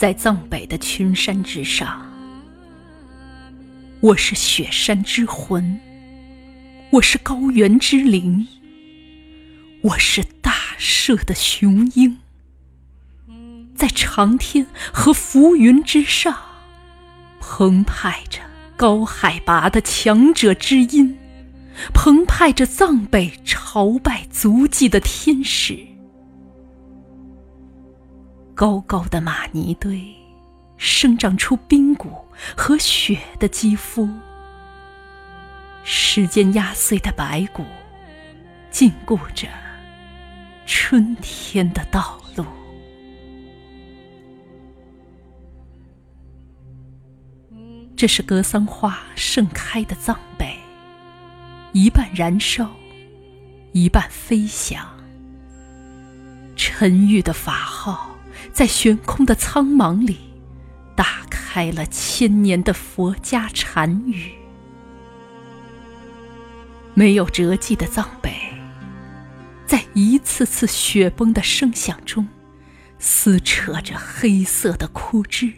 在藏北的群山之上，我是雪山之魂，我是高原之灵，我是大赦的雄鹰。在长天和浮云之上，澎湃着高海拔的强者之音，澎湃着藏北朝拜足迹的天使。高高的玛尼堆，生长出冰骨和雪的肌肤。时间压碎的白骨，禁锢着春天的道路。这是格桑花盛开的藏北，一半燃烧，一半飞翔。沉郁的法号。在悬空的苍茫里，打开了千年的佛家禅语。没有折迹的藏北，在一次次雪崩的声响中，撕扯着黑色的枯枝，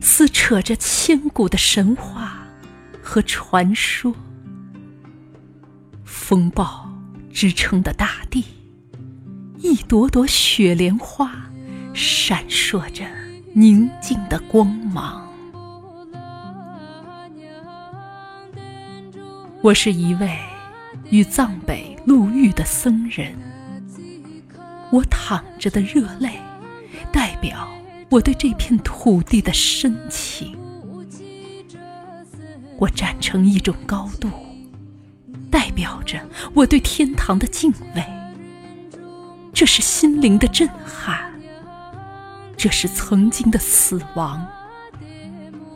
撕扯着千古的神话和传说。风暴支撑的大地，一朵朵雪莲花。闪烁着宁静的光芒。我是一位与藏北路遇的僧人，我淌着的热泪，代表我对这片土地的深情。我站成一种高度，代表着我对天堂的敬畏。这是心灵的震撼。这是曾经的死亡。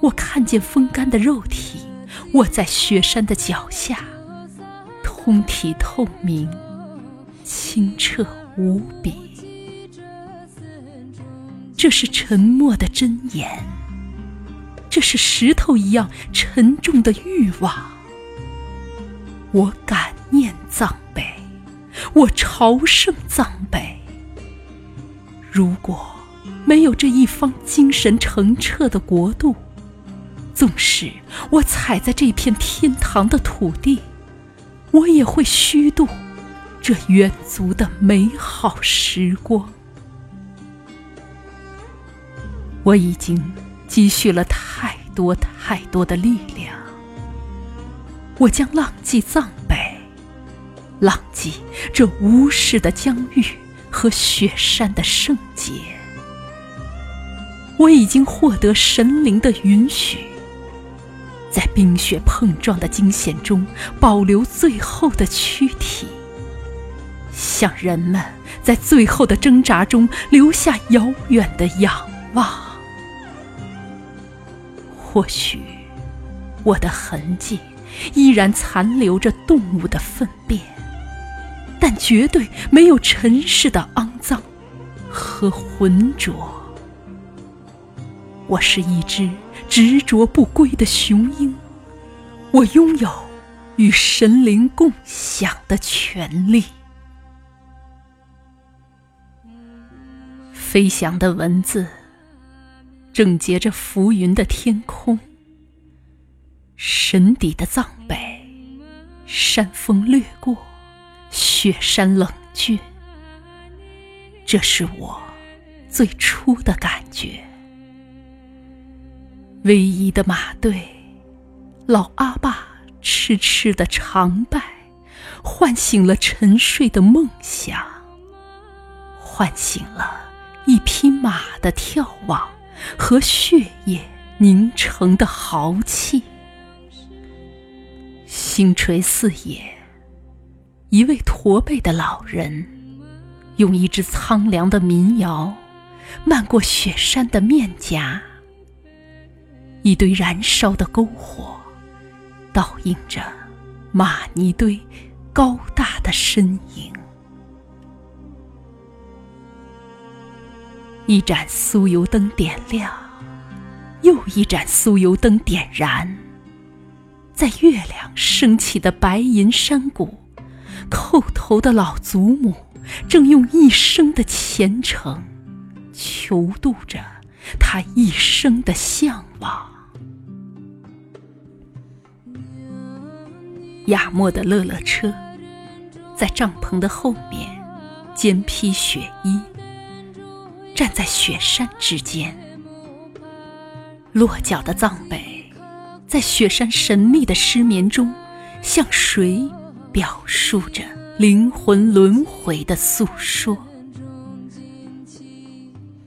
我看见风干的肉体卧在雪山的脚下，通体透明，清澈无比。这是沉默的真言，这是石头一样沉重的欲望。我感念藏北，我朝圣藏北。如果。没有这一方精神澄澈的国度，纵使我踩在这片天堂的土地，我也会虚度这远足的美好时光。我已经积蓄了太多太多的力量，我将浪迹藏北，浪迹这无视的疆域和雪山的圣洁。我已经获得神灵的允许，在冰雪碰撞的惊险中保留最后的躯体，向人们在最后的挣扎中留下遥远的仰望。或许我的痕迹依然残留着动物的粪便，但绝对没有尘世的肮脏和浑浊。我是一只执着不归的雄鹰，我拥有与神灵共享的权利。飞翔的文字，正结着浮云的天空。神底的藏北，山风掠过，雪山冷峻。这是我最初的感觉。唯一的马队，老阿爸痴痴的长拜，唤醒了沉睡的梦想，唤醒了一匹马的眺望和血液凝成的豪气。星垂四野，一位驼背的老人，用一支苍凉的民谣，漫过雪山的面颊。一堆燃烧的篝火，倒映着玛尼堆高大的身影。一盏酥油灯点亮，又一盏酥油灯点燃。在月亮升起的白银山谷，叩头的老祖母正用一生的虔诚，求渡着他一生的向往。雅默的乐乐车，在帐篷的后面，肩披雪衣，站在雪山之间。落脚的藏北，在雪山神秘的失眠中，向谁表述着灵魂轮回的诉说？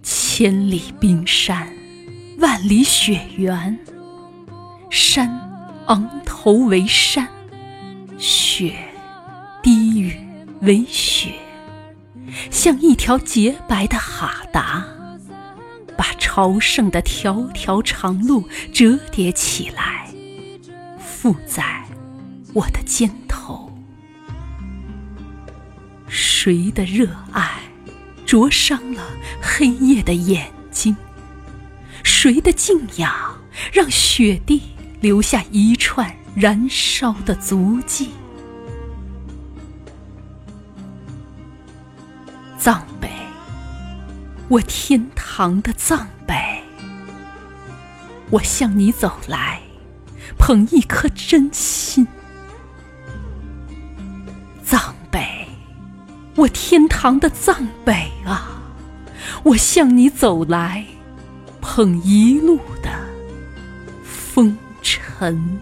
千里冰山，万里雪原，山昂头为山。雪低语为雪，像一条洁白的哈达，把朝圣的条条长路折叠起来，附在我的肩头。谁的热爱灼伤了黑夜的眼睛？谁的敬仰让雪地留下一串？燃烧的足迹，藏北，我天堂的藏北，我向你走来，捧一颗真心。藏北，我天堂的藏北啊，我向你走来，捧一路的风尘。